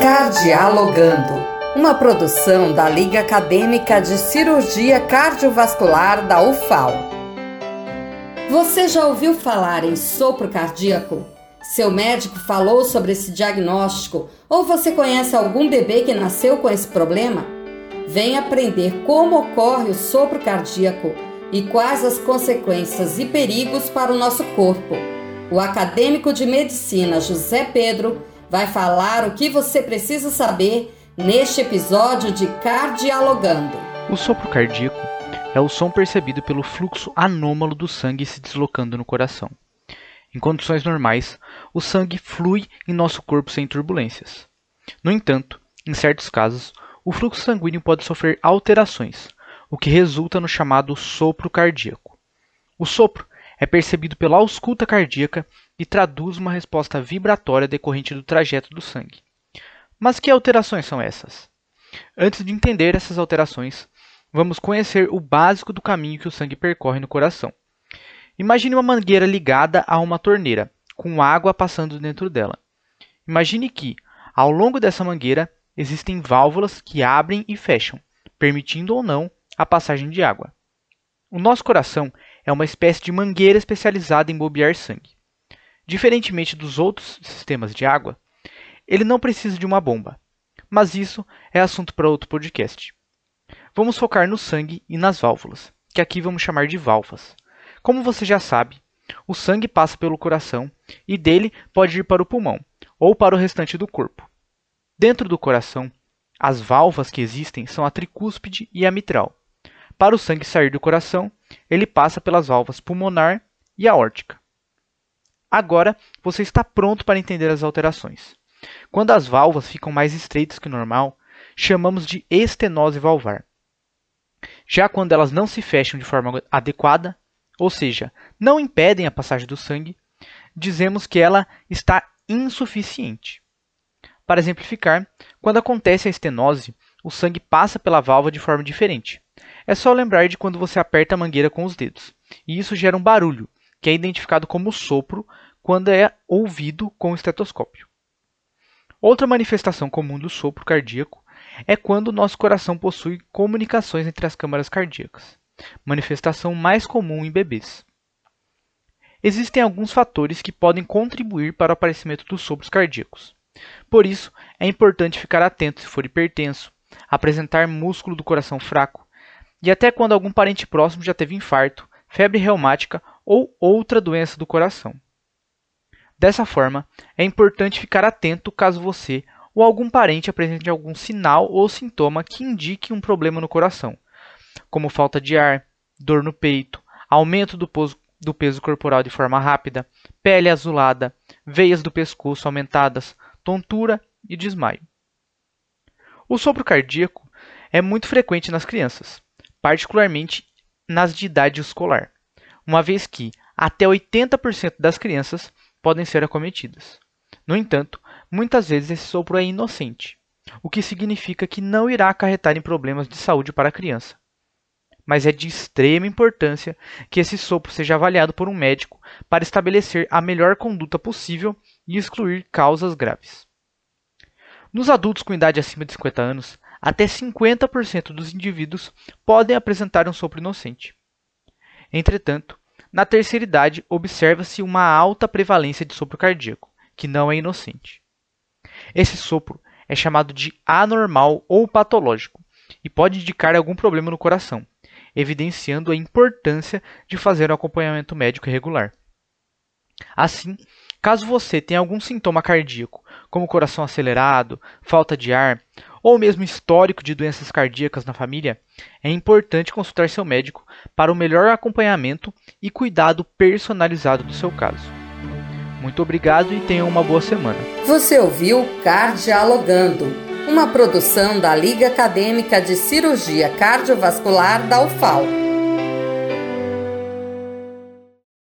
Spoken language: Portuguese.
Cardialogando, uma produção da Liga Acadêmica de Cirurgia Cardiovascular da UFAL. Você já ouviu falar em sopro cardíaco? Seu médico falou sobre esse diagnóstico ou você conhece algum bebê que nasceu com esse problema? Vem aprender como ocorre o sopro cardíaco e quais as consequências e perigos para o nosso corpo. O acadêmico de medicina José Pedro vai falar o que você precisa saber neste episódio de Cardialogando. O sopro cardíaco é o som percebido pelo fluxo anômalo do sangue se deslocando no coração. Em condições normais, o sangue flui em nosso corpo sem turbulências. No entanto, em certos casos, o fluxo sanguíneo pode sofrer alterações, o que resulta no chamado sopro cardíaco. O sopro é percebido pela ausculta cardíaca e traduz uma resposta vibratória decorrente do trajeto do sangue. Mas que alterações são essas? Antes de entender essas alterações, vamos conhecer o básico do caminho que o sangue percorre no coração. Imagine uma mangueira ligada a uma torneira, com água passando dentro dela. Imagine que, ao longo dessa mangueira, existem válvulas que abrem e fecham, permitindo ou não a passagem de água. O nosso coração é uma espécie de mangueira especializada em bombear sangue. Diferentemente dos outros sistemas de água, ele não precisa de uma bomba. Mas isso é assunto para outro podcast. Vamos focar no sangue e nas válvulas, que aqui vamos chamar de válvulas. Como você já sabe, o sangue passa pelo coração e dele pode ir para o pulmão ou para o restante do corpo. Dentro do coração, as válvulas que existem são a tricúspide e a mitral. Para o sangue sair do coração, ele passa pelas válvulas pulmonar e aórtica. Agora você está pronto para entender as alterações. Quando as válvulas ficam mais estreitas que o normal, chamamos de estenose valvar. Já quando elas não se fecham de forma adequada, ou seja, não impedem a passagem do sangue, dizemos que ela está insuficiente. Para exemplificar, quando acontece a estenose, o sangue passa pela válvula de forma diferente. É só lembrar de quando você aperta a mangueira com os dedos, e isso gera um barulho, que é identificado como sopro quando é ouvido com estetoscópio. Outra manifestação comum do sopro cardíaco é quando o nosso coração possui comunicações entre as câmaras cardíacas, manifestação mais comum em bebês. Existem alguns fatores que podem contribuir para o aparecimento dos sopros cardíacos. Por isso, é importante ficar atento se for hipertenso, apresentar músculo do coração fraco e até quando algum parente próximo já teve infarto, febre reumática ou outra doença do coração. Dessa forma, é importante ficar atento caso você ou algum parente apresente algum sinal ou sintoma que indique um problema no coração, como falta de ar, dor no peito, aumento do, do peso corporal de forma rápida, pele azulada, veias do pescoço aumentadas, tontura e desmaio. O sopro cardíaco é muito frequente nas crianças, particularmente nas de idade escolar uma vez que até 80% das crianças podem ser acometidas. No entanto, muitas vezes esse sopro é inocente, o que significa que não irá acarretar em problemas de saúde para a criança. Mas é de extrema importância que esse sopro seja avaliado por um médico para estabelecer a melhor conduta possível e excluir causas graves. Nos adultos com idade acima de 50 anos, até 50% dos indivíduos podem apresentar um sopro inocente. Entretanto, na terceira idade observa-se uma alta prevalência de sopro cardíaco, que não é inocente. Esse sopro é chamado de anormal ou patológico e pode indicar algum problema no coração, evidenciando a importância de fazer um acompanhamento médico regular. Assim, caso você tenha algum sintoma cardíaco, como coração acelerado, falta de ar ou mesmo histórico de doenças cardíacas na família, é importante consultar seu médico para o melhor acompanhamento e cuidado personalizado do seu caso. Muito obrigado e tenha uma boa semana. Você ouviu Cardialogando, uma produção da Liga Acadêmica de Cirurgia Cardiovascular da UFAL.